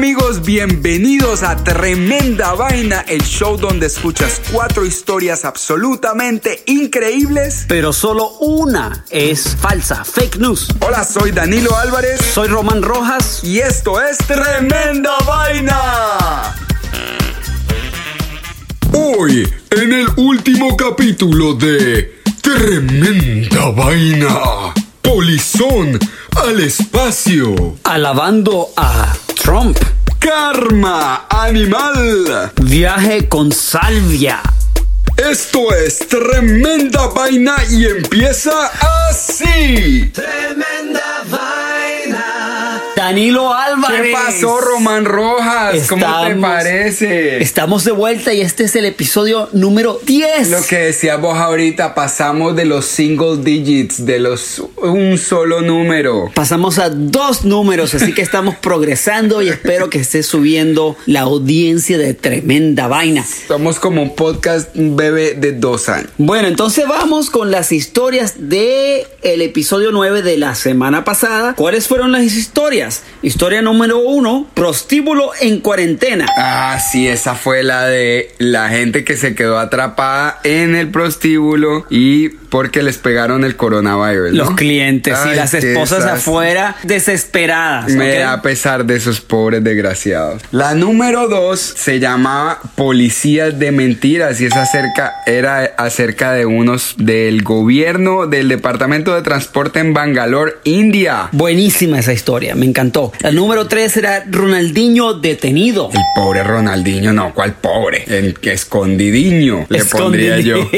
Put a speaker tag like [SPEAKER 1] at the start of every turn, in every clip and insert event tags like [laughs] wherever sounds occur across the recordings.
[SPEAKER 1] Amigos, bienvenidos a Tremenda Vaina, el show donde escuchas cuatro historias absolutamente increíbles.
[SPEAKER 2] Pero solo una es falsa, fake news.
[SPEAKER 1] Hola, soy Danilo Álvarez
[SPEAKER 2] Soy Román Rojas.
[SPEAKER 1] y esto es Tremenda Vaina. Hoy, en el último capítulo de Tremenda Vaina, Polizón al espacio.
[SPEAKER 2] Alabando a Trump.
[SPEAKER 1] Karma animal.
[SPEAKER 2] Viaje con salvia.
[SPEAKER 1] Esto es tremenda vaina y empieza así.
[SPEAKER 3] Tremenda vaina.
[SPEAKER 2] Danilo Álvarez.
[SPEAKER 1] ¿Qué pasó, Román Rojas? ¿Cómo te parece?
[SPEAKER 2] Estamos de vuelta y este es el episodio número 10.
[SPEAKER 1] Lo que decías vos ahorita, pasamos de los single digits, de los un solo número.
[SPEAKER 2] Pasamos a dos números, así que estamos [laughs] progresando y espero que esté subiendo la audiencia de tremenda vaina.
[SPEAKER 1] Somos como un podcast un bebé de dos años.
[SPEAKER 2] Bueno, entonces vamos con las historias de el episodio 9 de la semana pasada. ¿Cuáles fueron las historias? Historia número uno, prostíbulo en cuarentena.
[SPEAKER 1] Ah, sí, esa fue la de la gente que se quedó atrapada en el prostíbulo y porque les pegaron el coronavirus. ¿no?
[SPEAKER 2] Los clientes y las esposas afuera desesperadas.
[SPEAKER 1] Me da pesar de esos pobres desgraciados. La número dos se llamaba Policías de Mentiras y es acerca, era acerca de unos del gobierno del Departamento de Transporte en Bangalore, India.
[SPEAKER 2] Buenísima esa historia, me encantó. La número 3 era Ronaldinho detenido.
[SPEAKER 1] El pobre Ronaldinho, no, ¿cuál pobre? El que escondidiño, le pondría yo. [laughs]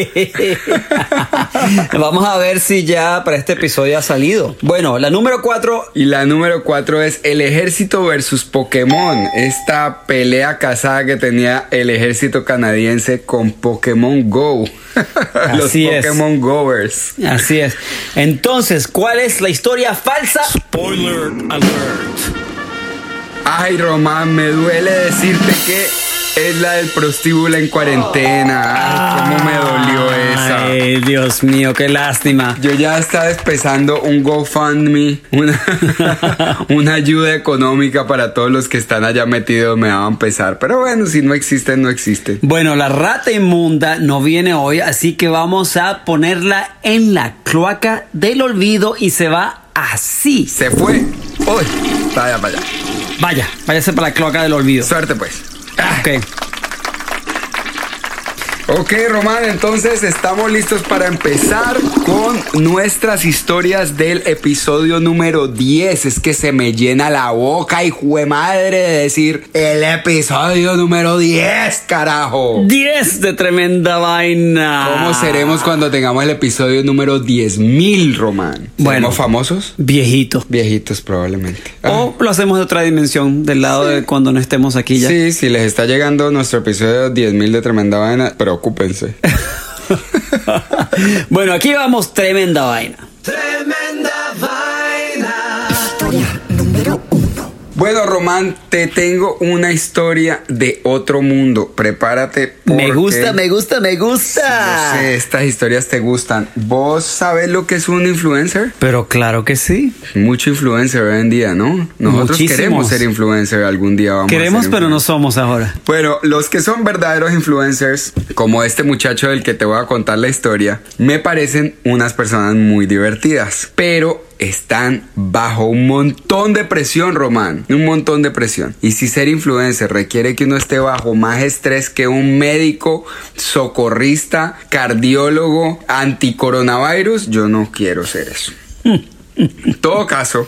[SPEAKER 2] Vamos a ver si ya para este episodio ha salido. Bueno, la número 4
[SPEAKER 1] Y la número cuatro es el ejército versus Pokémon. Esta pelea casada que tenía el ejército canadiense con Pokémon Go. [laughs] Los
[SPEAKER 2] Así es.
[SPEAKER 1] Pokémon Goers.
[SPEAKER 2] Así es. Entonces, ¿cuál es la historia falsa? Spoiler alert.
[SPEAKER 1] Ay, Román, me duele decirte que es la del prostíbulo en cuarentena. Ay, cómo me dolió esa.
[SPEAKER 2] Ay, Dios mío, qué lástima.
[SPEAKER 1] Yo ya estaba empezando un GoFundMe, una, [laughs] una ayuda económica para todos los que están allá metidos, me va a empezar. Pero bueno, si no existen, no existen.
[SPEAKER 2] Bueno, la rata inmunda no viene hoy, así que vamos a ponerla en la cloaca del olvido y se va así.
[SPEAKER 1] Se fue. Uy, vaya, vaya.
[SPEAKER 2] Vaya, váyase para la cloaca del olvido.
[SPEAKER 1] Suerte pues.
[SPEAKER 2] Ok.
[SPEAKER 1] Ok, Román, entonces estamos listos para empezar con nuestras historias del episodio número 10. Es que se me llena la boca, hijo de madre, de decir el episodio número 10, carajo.
[SPEAKER 2] 10 de tremenda vaina.
[SPEAKER 1] ¿Cómo seremos cuando tengamos el episodio número 10.000, Román?
[SPEAKER 2] Bueno.
[SPEAKER 1] ¿Seremos famosos?
[SPEAKER 2] Viejito.
[SPEAKER 1] Viejitos, probablemente. Ah.
[SPEAKER 2] O lo hacemos de otra dimensión, del lado de cuando no estemos aquí ya.
[SPEAKER 1] Sí, si les está llegando nuestro episodio 10.000 de Tremenda Vaina, preocúpense. [laughs]
[SPEAKER 2] bueno, aquí vamos, tremenda vaina.
[SPEAKER 3] Tremenda
[SPEAKER 1] Bueno, Román, te tengo una historia de otro mundo. Prepárate.
[SPEAKER 2] Me
[SPEAKER 1] porque-
[SPEAKER 2] gusta, me gusta, me
[SPEAKER 1] Yo
[SPEAKER 2] gusta.
[SPEAKER 1] sé, estas historias te gustan. ¿Vos sabés lo que es un influencer?
[SPEAKER 2] Pero claro que sí.
[SPEAKER 1] Mucho influencer hoy en día, ¿no? Nosotros
[SPEAKER 2] Muchísimos.
[SPEAKER 1] queremos ser influencer algún día. Vamos
[SPEAKER 2] Queremos, pero no somos ahora.
[SPEAKER 1] Bueno, los que son verdaderos influencers, como este muchacho del que te voy a contar la historia, me parecen unas personas muy divertidas. Pero están bajo un montón de presión, Román. Un montón de presión. Y si ser influencer requiere que uno esté bajo más estrés que un médico, socorrista, cardiólogo, anticoronavirus, yo no quiero ser eso. En todo caso,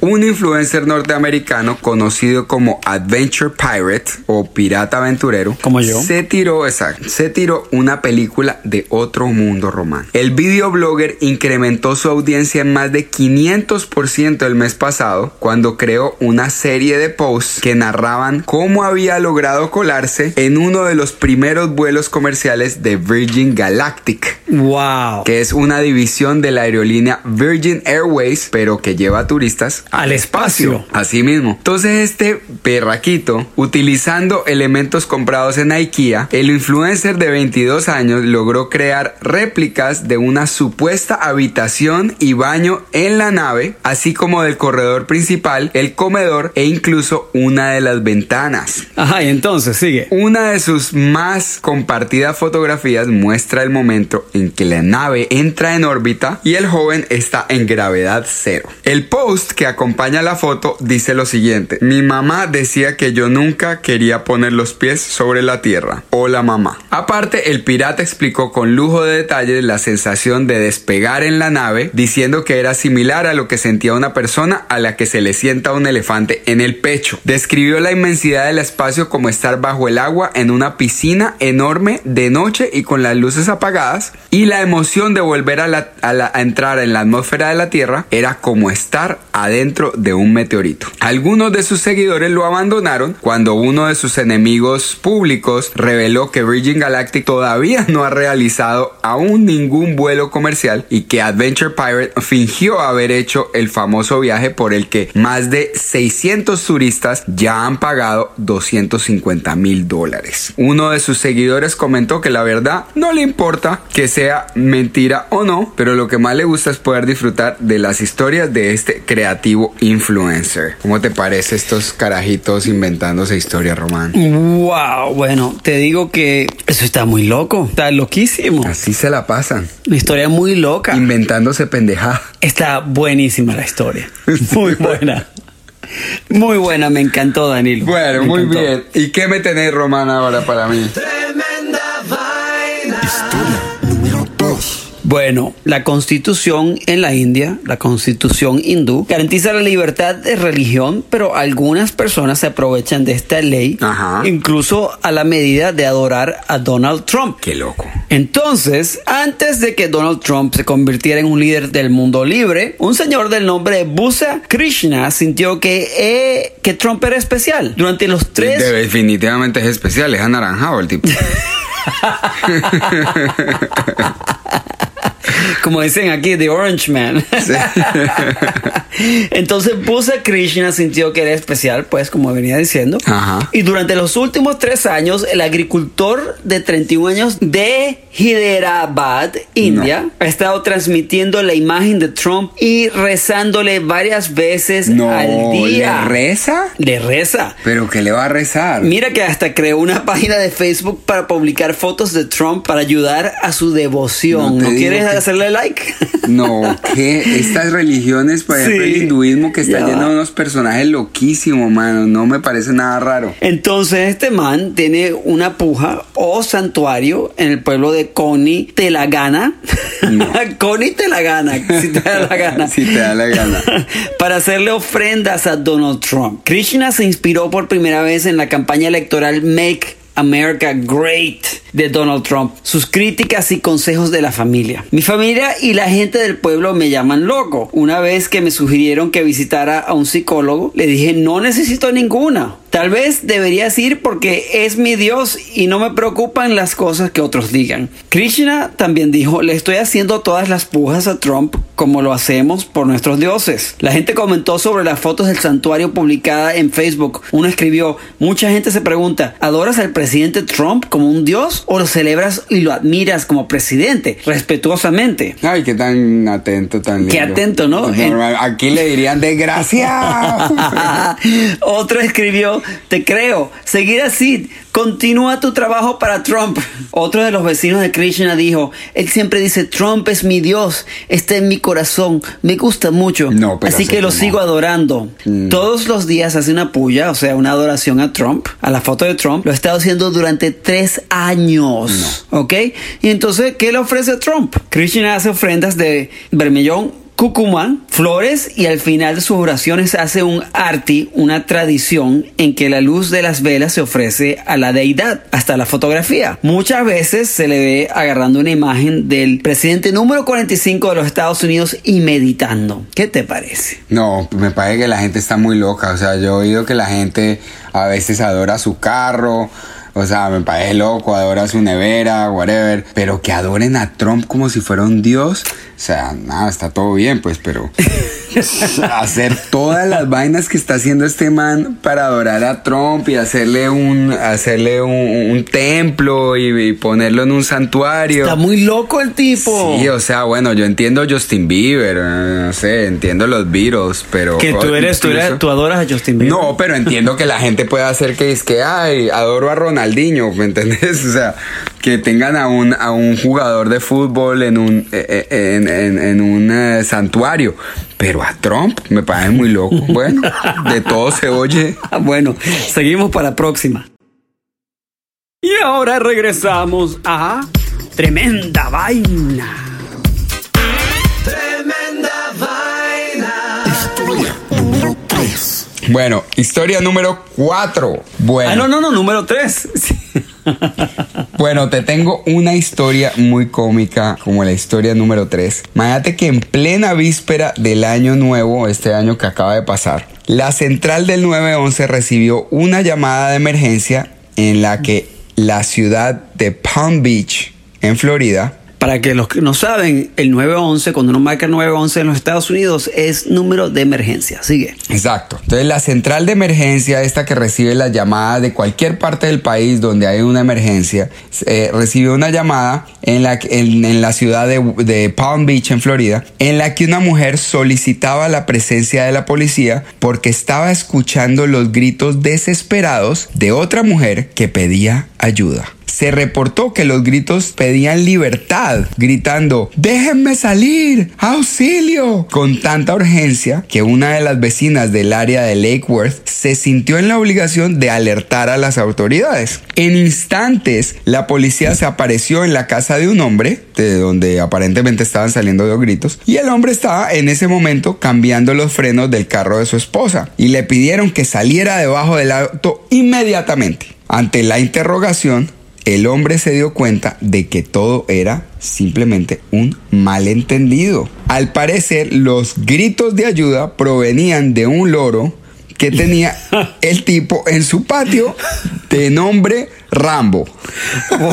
[SPEAKER 1] un influencer norteamericano conocido como Adventure Pirate o pirata aventurero
[SPEAKER 2] Como yo.
[SPEAKER 1] se tiró, exacto, se tiró una película de otro mundo romano. El videoblogger incrementó su audiencia en más de 500% el mes pasado cuando creó una serie de posts que narraban cómo había logrado colarse en uno de los primeros vuelos comerciales de Virgin Galactic
[SPEAKER 2] Wow.
[SPEAKER 1] que es una división de la aerolínea Virgin Airways, pero que lleva turistas
[SPEAKER 2] Al espacio.
[SPEAKER 1] Así mismo. Entonces este perraquito, utilizando elementos comprados en IKEA, el influencer de 22 años logró crear réplicas de una supuesta habitación y baño en la nave, así como del corredor principal, el comedor e incluso una de las ventanas.
[SPEAKER 2] Ajá, y entonces sigue.
[SPEAKER 1] Una de sus más compartidas fotografías muestra el momento en que la nave entra en órbita y el joven está en gravedad cero. El post que acompaña la foto dice lo siguiente. Mi mamá decía que yo nunca quería poner los pies sobre la tierra. Hola mamá. Aparte, el pirata explicó con lujo de detalles la sensación de despegar en la nave, diciendo que era similar a lo que sentía una persona a la que se le sienta un elefante en el pecho. Describió la inmensidad del espacio como estar bajo el agua en una piscina enorme de noche y con las luces apagadas y la emoción de volver a, a la- a entrar en la atmósfera de la Tierra era como estar adentro de un meteorito. Algunos de sus seguidores lo abandonaron cuando uno de sus enemigos públicos reveló que Virgin Galactic todavía no ha realizado aún ningún vuelo comercial y que Adventure Pirate fingió haber hecho el famoso viaje por el que más de 600 turistas ya han pagado 250 mil dólares. Uno de sus seguidores comentó que la verdad no le importa que sea mentira o no, pero lo que más le gusta es poder disfrutar de las historias de este creativo influencer. ¿Cómo te parece estos carajitos inventándose historias, Román?
[SPEAKER 2] Wow, bueno, te digo que eso está muy loco, está loquísimo.
[SPEAKER 1] Así se la pasan,
[SPEAKER 2] Una historia muy loca.
[SPEAKER 1] inventándose pendejadas.
[SPEAKER 2] Está buenísima la historia. [laughs] Muy buena. Muy buena, me encantó, Danilo.
[SPEAKER 1] Bueno,
[SPEAKER 2] Me
[SPEAKER 1] muy
[SPEAKER 2] encantó.
[SPEAKER 1] bien. ¿Y qué me tenés, Román, ahora para mí?
[SPEAKER 3] Tremenda vaina.
[SPEAKER 4] Número 2.
[SPEAKER 2] Bueno, la constitución en la India, la constitución hindú, garantiza la libertad de religión, pero algunas personas se aprovechan de esta ley,
[SPEAKER 1] Ajá.
[SPEAKER 2] incluso a la medida de adorar a Donald Trump.
[SPEAKER 1] Qué loco.
[SPEAKER 2] Entonces, antes de que Donald Trump se convirtiera en un líder del mundo libre, un señor del nombre de Busa Krishna sintió que, eh, que Trump era especial. Durante los tres...
[SPEAKER 1] Definitivamente es especial, es anaranjado el tipo. [laughs]
[SPEAKER 2] Como dicen aquí, The Orange Man. [laughs] Entonces Busa Krishna sintió que era especial, pues como venía diciendo.
[SPEAKER 1] Ajá.
[SPEAKER 2] Y durante los últimos tres años, el agricultor de 31 años de Hyderabad, India, ha estado transmitiendo la imagen de Trump y rezándole varias veces
[SPEAKER 1] No,
[SPEAKER 2] al día.
[SPEAKER 1] ¿le reza?
[SPEAKER 2] Le reza.
[SPEAKER 1] ¿Pero qué le va a rezar?
[SPEAKER 2] Mira que hasta creó una página de Facebook para publicar fotos de Trump para ayudar a su devoción.
[SPEAKER 1] No
[SPEAKER 2] ¿No, quieres
[SPEAKER 1] que-
[SPEAKER 2] like? [laughs]
[SPEAKER 1] No, que estas religiones, por ejemplo,
[SPEAKER 2] Sí.
[SPEAKER 1] el hinduismo que está lleno de unos personajes loquísimos, mano. No me parece nada raro.
[SPEAKER 2] Entonces este man tiene una puja o santuario en el pueblo de Coni Telagana.
[SPEAKER 1] No. [laughs]
[SPEAKER 2] Coni Telagana, si te da la gana.
[SPEAKER 1] Si te da la gana. [laughs]
[SPEAKER 2] Para hacerle ofrendas a Donald Trump. Krishna se inspiró por primera vez en la campaña electoral Make America Great de Donald Trump, sus críticas y consejos de la familia. Mi familia y la gente del pueblo me llaman loco. Una vez que me sugirieron que visitara a un psicólogo, le dije no necesito ninguna. Tal vez deberías ir porque es mi Dios y no me preocupan las cosas que otros digan. Krishna también dijo, le estoy haciendo todas las pujas a Trump como lo hacemos por nuestros dioses. La gente comentó sobre las fotos del santuario publicada en Facebook. Uno escribió, mucha gente se pregunta, ¿adoras al presidente Trump como un dios o lo celebras y lo admiras como presidente? Respetuosamente.
[SPEAKER 1] Ay, qué tan atento, tan lindo.
[SPEAKER 2] Qué atento, ¿no?
[SPEAKER 1] Normal, Aquí le dirían desgracia. [laughs]
[SPEAKER 2] Otro escribió, te creo, seguir así, Continúa tu trabajo para Trump. Otro de los vecinos de Krishna dijo, él siempre dice, Trump es mi Dios, está en mi corazón, me gusta mucho.
[SPEAKER 1] No, pero
[SPEAKER 2] Así que lo
[SPEAKER 1] no.
[SPEAKER 2] sigo adorando. Todos los días hace una puya, o sea, una adoración a Trump, a la foto de Trump. Lo ha estado haciendo durante tres años. ¿Ok? Y entonces, ¿qué le ofrece a Trump? Krishna hace ofrendas de vermellón, Cucumán, flores y al final de sus oraciones hace un arti, una tradición en que la luz de las velas se ofrece a la deidad, hasta la fotografía. Muchas veces se le ve agarrando una imagen del presidente número 45 de los Estados Unidos y meditando. ¿Qué te parece?
[SPEAKER 1] No, me parece que la gente está muy loca. O sea, yo he oído que la gente a veces adora su carro. O sea, me parece loco, adora su nevera, whatever. Pero que adoren a Trump como si fuera un dios. O sea, nada, está todo bien, pues, pero [laughs] hacer todas las vainas que está haciendo este man para adorar a Trump y hacerle un, hacerle un, un templo y, y ponerlo en un santuario.
[SPEAKER 2] Está muy loco el tipo.
[SPEAKER 1] Sí, o sea, bueno, yo entiendo Justin Bieber, eh, no sé, entiendo los Beatles, pero...
[SPEAKER 2] que tú eres, tú eres,
[SPEAKER 1] incluso-
[SPEAKER 2] tú adoras a Justin Bieber.
[SPEAKER 1] No, pero entiendo que la gente puede hacer que es que, ay, adoro a Ronaldinho, ¿me entendés? [laughs] O sea, que tengan a un, a un jugador de fútbol en un, eh, eh, en, en- en un eh, santuario, pero a Trump me parece muy loco. [laughs] Bueno, de todo se oye. [laughs]
[SPEAKER 2] Bueno, seguimos para la próxima. Y ahora regresamos a Tremenda Vaina.
[SPEAKER 1] Bueno, historia número 4. Bueno.
[SPEAKER 2] Ah, no, no, no, número 3. [laughs]
[SPEAKER 1] Bueno, te tengo una historia muy cómica como la historia número 3. Imagínate que en plena víspera del año nuevo, este año que acaba de pasar, la central del 911 recibió una llamada de emergencia en la que la ciudad de Palm Beach, en Florida,
[SPEAKER 2] Para que los que no saben, el 911, cuando uno marca el 911 en los Estados Unidos, es número de emergencia. Sigue.
[SPEAKER 1] Exacto. Entonces la central de emergencia, esta que recibe las llamadas de cualquier parte del país donde hay una emergencia, eh, recibió una llamada en la, en, la ciudad de Palm Beach, en Florida, en la que una mujer solicitaba la presencia de la policía porque estaba escuchando los gritos desesperados de otra mujer que pedía ayuda. Se reportó que los gritos pedían libertad, gritando, déjenme salir, auxilio, con tanta urgencia que una de las vecinas del área de Lake Worth se sintió en la obligación de alertar a las autoridades. En instantes, la policía se apareció en la casa de un hombre, de donde aparentemente estaban saliendo los gritos, y el hombre estaba en ese momento cambiando los frenos del carro de su esposa, y le pidieron que saliera debajo del auto inmediatamente. Ante la interrogación, el hombre se dio cuenta de que todo era simplemente un malentendido. Al parecer, los gritos de ayuda provenían de un loro que tenía [laughs] el tipo en su patio de nombre Rambo. [laughs]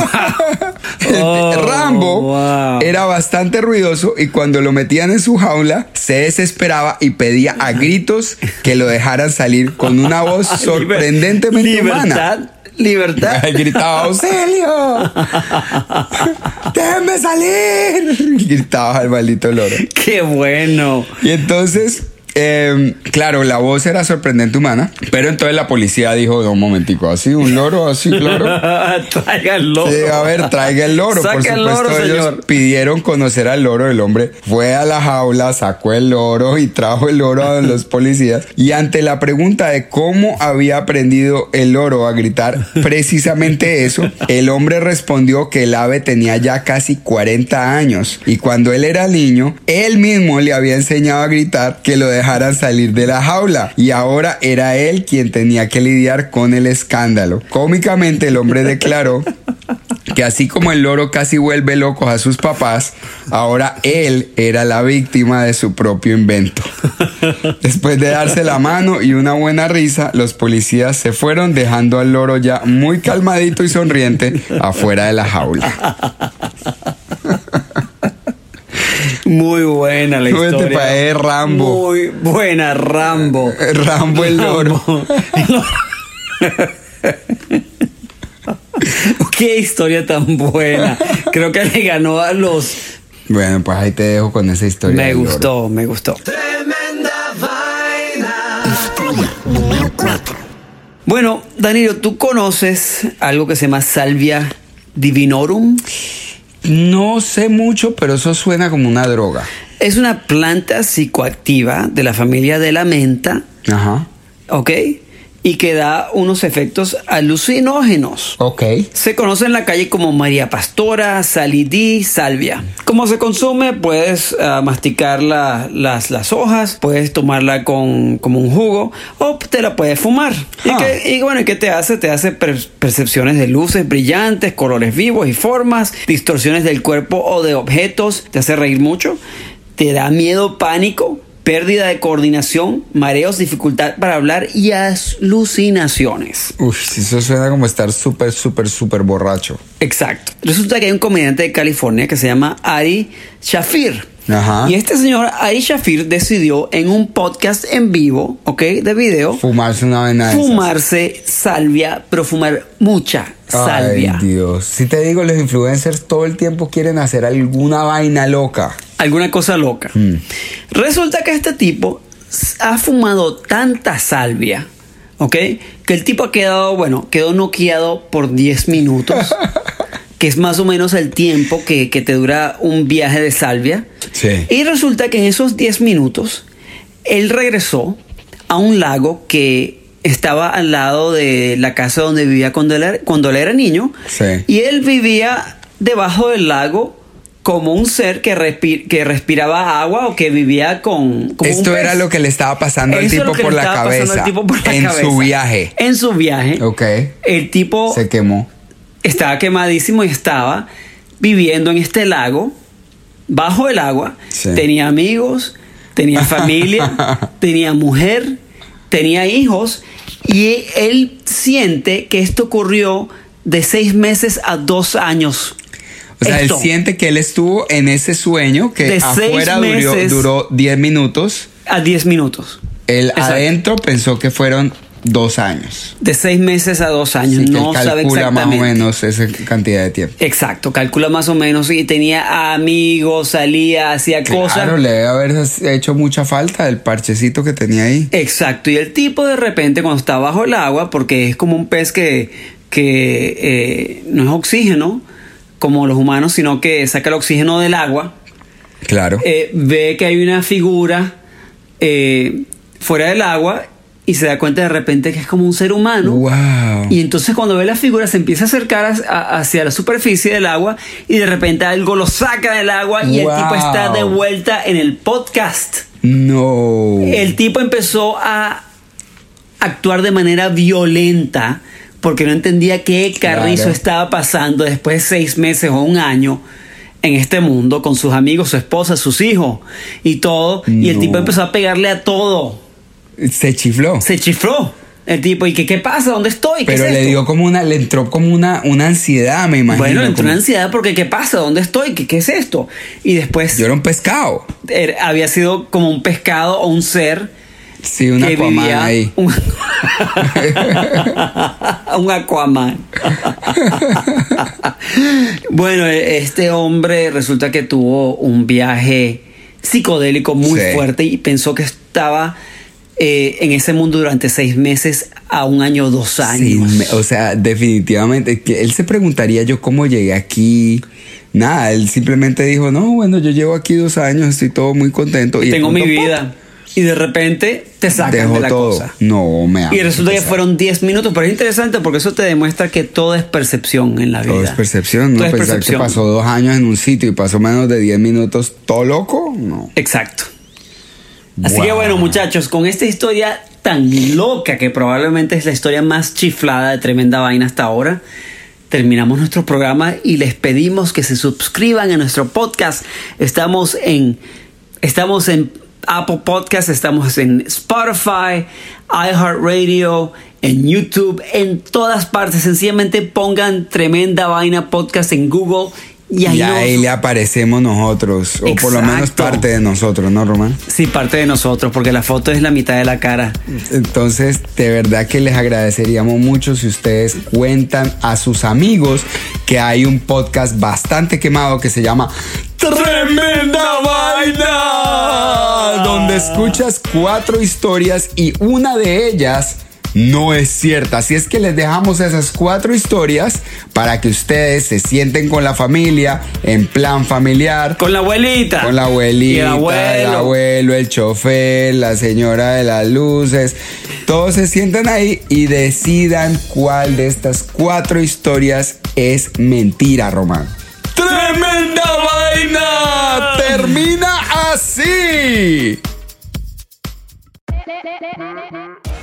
[SPEAKER 2] Oh,
[SPEAKER 1] Rambo
[SPEAKER 2] wow.
[SPEAKER 1] era bastante ruidoso y cuando lo metían en su jaula se desesperaba y pedía a gritos que lo dejaran salir con una voz [laughs] sorprendentemente humana.
[SPEAKER 2] Libertad, libertad. [laughs]
[SPEAKER 1] Gritaba, auxilio. [laughs] Déjenme salir. [laughs] Gritaba el maldito loro.
[SPEAKER 2] Qué bueno.
[SPEAKER 1] Y entonces, eh, claro, la voz era sorprendente humana, pero entonces la policía dijo, un momentico, así, un loro, así, claro. [laughs]
[SPEAKER 2] Traiga el loro.
[SPEAKER 1] Sí, a ver, traiga el loro.
[SPEAKER 2] Saca
[SPEAKER 1] Por
[SPEAKER 2] el
[SPEAKER 1] supuesto,
[SPEAKER 2] loro,
[SPEAKER 1] ellos
[SPEAKER 2] señor.
[SPEAKER 1] pidieron conocer al loro. El hombre fue a la jaula, sacó el loro y trajo el loro a los [laughs] policías. Y ante la pregunta de cómo había aprendido el loro a gritar precisamente eso, el hombre respondió que el ave tenía ya casi 40 años. Y cuando él era niño, él mismo le había enseñado a gritar que lo dejaran salir de la jaula. Y ahora era él quien tenía que lidiar con el escándalo. Cómicamente, el hombre declaró que así como el loro casi vuelve locos a sus papás, ahora él era la víctima de su propio invento. Después de darse la mano y una buena risa, los policías se fueron dejando al loro ya muy calmadito y sonriente afuera de la jaula.
[SPEAKER 2] Muy buena la
[SPEAKER 1] ¿Cómo te
[SPEAKER 2] historia.
[SPEAKER 1] Rambo?
[SPEAKER 2] Muy buena, Rambo. [laughs]
[SPEAKER 1] Rambo el loro. [laughs]
[SPEAKER 2] Qué historia tan buena. Creo que le ganó a los.
[SPEAKER 1] Bueno, pues ahí te dejo con esa historia.
[SPEAKER 2] Me
[SPEAKER 1] loro.
[SPEAKER 2] gustó, me gustó.
[SPEAKER 3] Tremenda vaina.
[SPEAKER 4] Historia número 4.
[SPEAKER 2] Bueno, Danilo, ¿tú conoces algo que se llama salvia divinorum?
[SPEAKER 1] No sé mucho, pero eso suena como una droga.
[SPEAKER 2] Es una planta psicoactiva de la familia de la menta,
[SPEAKER 1] Ajá.
[SPEAKER 2] ¿ok? Y que da unos efectos alucinógenos.
[SPEAKER 1] Ok.
[SPEAKER 2] Se conoce en la calle como María Pastora, Salidí, Salvia. ¿Cómo se consume? Puedes ah, masticar la- las, las hojas, puedes tomarla con, como un jugo o te la puedes fumar. ¿Y,
[SPEAKER 1] Ah.
[SPEAKER 2] qué- y bueno, ¿y qué te hace? Te hace per- percepciones de luces brillantes, colores vivos y formas, distorsiones del cuerpo o de objetos, te hace reír mucho, te da miedo, pánico. Pérdida de coordinación, mareos, dificultad para hablar y alucinaciones.
[SPEAKER 1] Uf, eso suena como estar súper, súper, súper borracho.
[SPEAKER 2] Exacto. Resulta que hay un comediante de California que se llama Ari Shafir.
[SPEAKER 1] Ajá.
[SPEAKER 2] Y este señor, Ari Shafir, decidió en un podcast en vivo, ¿ok? De video,
[SPEAKER 1] Fumarse una vaina de esas.
[SPEAKER 2] fumarse salvia, pero fumar mucha salvia.
[SPEAKER 1] Ay, Dios. Si te digo, los influencers todo el tiempo quieren hacer alguna vaina loca.
[SPEAKER 2] Alguna cosa loca.
[SPEAKER 1] Mm.
[SPEAKER 2] Resulta que este tipo ha fumado tanta salvia, ¿ok? Que el tipo ha quedado, bueno, quedó noqueado por 10 minutos. [laughs] que es más o menos el tiempo que, que te dura un viaje de salvia.
[SPEAKER 1] Sí.
[SPEAKER 2] Y resulta que en esos 10 minutos, él regresó a un lago que estaba al lado de la casa donde vivía cuando él era, cuando él era niño.
[SPEAKER 1] Sí.
[SPEAKER 2] Y él vivía debajo del lago como un ser que, respi- que respiraba agua o que vivía con... como un
[SPEAKER 1] Esto
[SPEAKER 2] pez.
[SPEAKER 1] era lo que le estaba pasando al tipo por la
[SPEAKER 2] estaba pasando
[SPEAKER 1] cabeza.
[SPEAKER 2] al tipo por la
[SPEAKER 1] en
[SPEAKER 2] cabeza.
[SPEAKER 1] su viaje.
[SPEAKER 2] En su viaje.
[SPEAKER 1] Ok.
[SPEAKER 2] El tipo
[SPEAKER 1] Se quemó.
[SPEAKER 2] Estaba quemadísimo y estaba viviendo en este lago, bajo el agua.
[SPEAKER 1] Sí.
[SPEAKER 2] Tenía amigos, tenía familia, [laughs] tenía mujer, tenía hijos. Y él siente que esto ocurrió de seis meses a dos años.
[SPEAKER 1] O sea,
[SPEAKER 2] Esto.
[SPEAKER 1] él siente que él estuvo en ese sueño que
[SPEAKER 2] De
[SPEAKER 1] afuera duró, 10 minutos.
[SPEAKER 2] A 10 minutos.
[SPEAKER 1] Él
[SPEAKER 2] Exacto.
[SPEAKER 1] adentro pensó que fueron dos años.
[SPEAKER 2] De seis meses a dos años.
[SPEAKER 1] Así que
[SPEAKER 2] no
[SPEAKER 1] él
[SPEAKER 2] sabe
[SPEAKER 1] calcula más o
[SPEAKER 2] exactamente.
[SPEAKER 1] menos esa cantidad de tiempo.
[SPEAKER 2] Exacto, calcula más o menos. Y tenía amigos, salía, hacía cosas.
[SPEAKER 1] Claro, le debe haber hecho mucha falta el parchecito que tenía ahí.
[SPEAKER 2] Exacto, y el tipo de repente cuando está bajo el agua, porque es como un pez que, que eh, no es oxígeno, como los humanos, sino que saca el oxígeno del agua,
[SPEAKER 1] Claro.
[SPEAKER 2] eh, ve que hay una figura eh, fuera del agua y se da cuenta de repente que es como un ser humano.
[SPEAKER 1] wow.
[SPEAKER 2] Y entonces cuando ve la figura se empieza a acercar a- hacia la superficie del agua y de repente algo lo saca del agua y el tipo está de vuelta en el podcast.
[SPEAKER 1] no.
[SPEAKER 2] El tipo empezó a actuar de manera violenta porque no entendía qué carrizo
[SPEAKER 1] Claro.
[SPEAKER 2] estaba pasando después de seis meses o un año en este mundo con sus amigos, su esposa, sus hijos y todo. Y el tipo empezó a pegarle a todo.
[SPEAKER 1] Se chifló.
[SPEAKER 2] Se chifló el tipo. ¿Y qué, qué pasa? ¿Dónde estoy? ¿Qué
[SPEAKER 1] Pero
[SPEAKER 2] es
[SPEAKER 1] le
[SPEAKER 2] esto?
[SPEAKER 1] dio como una, le entró como una, una ansiedad, me imagino.
[SPEAKER 2] Bueno, entró
[SPEAKER 1] como-
[SPEAKER 2] una ansiedad porque ¿qué pasa? ¿Dónde estoy? ¿Qué, qué es esto? Y después
[SPEAKER 1] Yo era un pescado.
[SPEAKER 2] er- había sido como un pescado o un ser
[SPEAKER 1] Sí, un
[SPEAKER 2] que
[SPEAKER 1] Aquaman
[SPEAKER 2] vivía
[SPEAKER 1] ahí. [laughs]
[SPEAKER 2] Un, [laughs] un Aquaman. [laughs] bueno, este hombre resulta que tuvo un viaje psicodélico muy
[SPEAKER 1] Sí.
[SPEAKER 2] fuerte y pensó que estaba eh, en ese mundo durante seis meses a un año o dos años.
[SPEAKER 1] Sí, o sea, definitivamente. que él se preguntaría yo cómo llegué aquí. Nada, él simplemente dijo, no, bueno, yo llevo aquí dos años, estoy todo muy contento. Y
[SPEAKER 2] Tengo mi vida. Y de repente te sacan
[SPEAKER 1] Dejó
[SPEAKER 2] de la
[SPEAKER 1] todo.
[SPEAKER 2] cosa.
[SPEAKER 1] No, me
[SPEAKER 2] Y resulta que fueron 10 minutos, pero es interesante porque eso te demuestra que todo es percepción en la vida.
[SPEAKER 1] Todo es percepción, ¿no?
[SPEAKER 2] Todo
[SPEAKER 1] Pensar
[SPEAKER 2] percepción.
[SPEAKER 1] que pasó dos años en un sitio y pasó menos de 10 minutos, ¿todo loco? No.
[SPEAKER 2] Exacto. Así que bueno, muchachos, con esta historia tan loca que probablemente es la historia más chiflada de tremenda vaina hasta ahora, terminamos nuestro programa y les pedimos que se suscriban a nuestro podcast. Estamos en estamos en Apple Podcast, estamos en Spotify, iHeartRadio, en YouTube, en todas partes. Sencillamente pongan tremenda vaina podcast en Google y ahí,
[SPEAKER 1] Y ahí
[SPEAKER 2] nos-
[SPEAKER 1] le aparecemos nosotros, o por lo menos parte de nosotros, ¿no, Román?
[SPEAKER 2] Sí, parte de nosotros, porque la foto es la mitad de la cara.
[SPEAKER 1] Entonces, de verdad que les agradeceríamos mucho si ustedes cuentan a sus amigos que hay un podcast bastante quemado que se llama Tremenda Vaina, donde escuchas cuatro historias y una de ellas no es cierta. Así es que les dejamos esas cuatro historias para que ustedes se sienten con la familia, en plan familiar.
[SPEAKER 2] Con la abuelita.
[SPEAKER 1] Con la abuelita,
[SPEAKER 2] el abuelo.
[SPEAKER 1] el abuelo, el chofer, la señora de las luces. Todos se sientan ahí y decidan cuál de estas cuatro historias es mentira, Román. ¡Tremenda vaina! ¡Termina así!